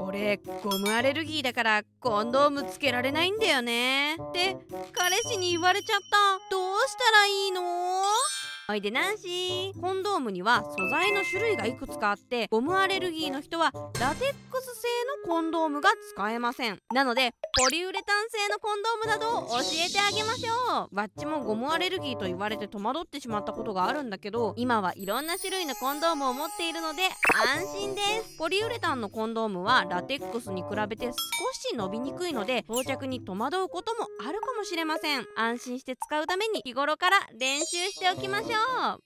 俺ゴムアレルギーだからコンドームつけられないんだよね。って彼氏に言われちゃった。どうしたらいいの？おいでナンシー。コンドームには素材の種類がいくつかあってゴムアレルギーの人はラテックス製のコンドームが使えません。なのでポリウレタン製のコンドームなどを教えてあげましょう。わっちもゴムアレルギーと言われて戸惑ってしまったことがあるんだけど今はいろんな種類のコンドームを持っているので安心です。ポリウレタンのコンドームはラテックスに比べて少し伸びにくいので到着に戸惑うこともあるかもしれません。安心して使うために日頃から練習しておきましょう。up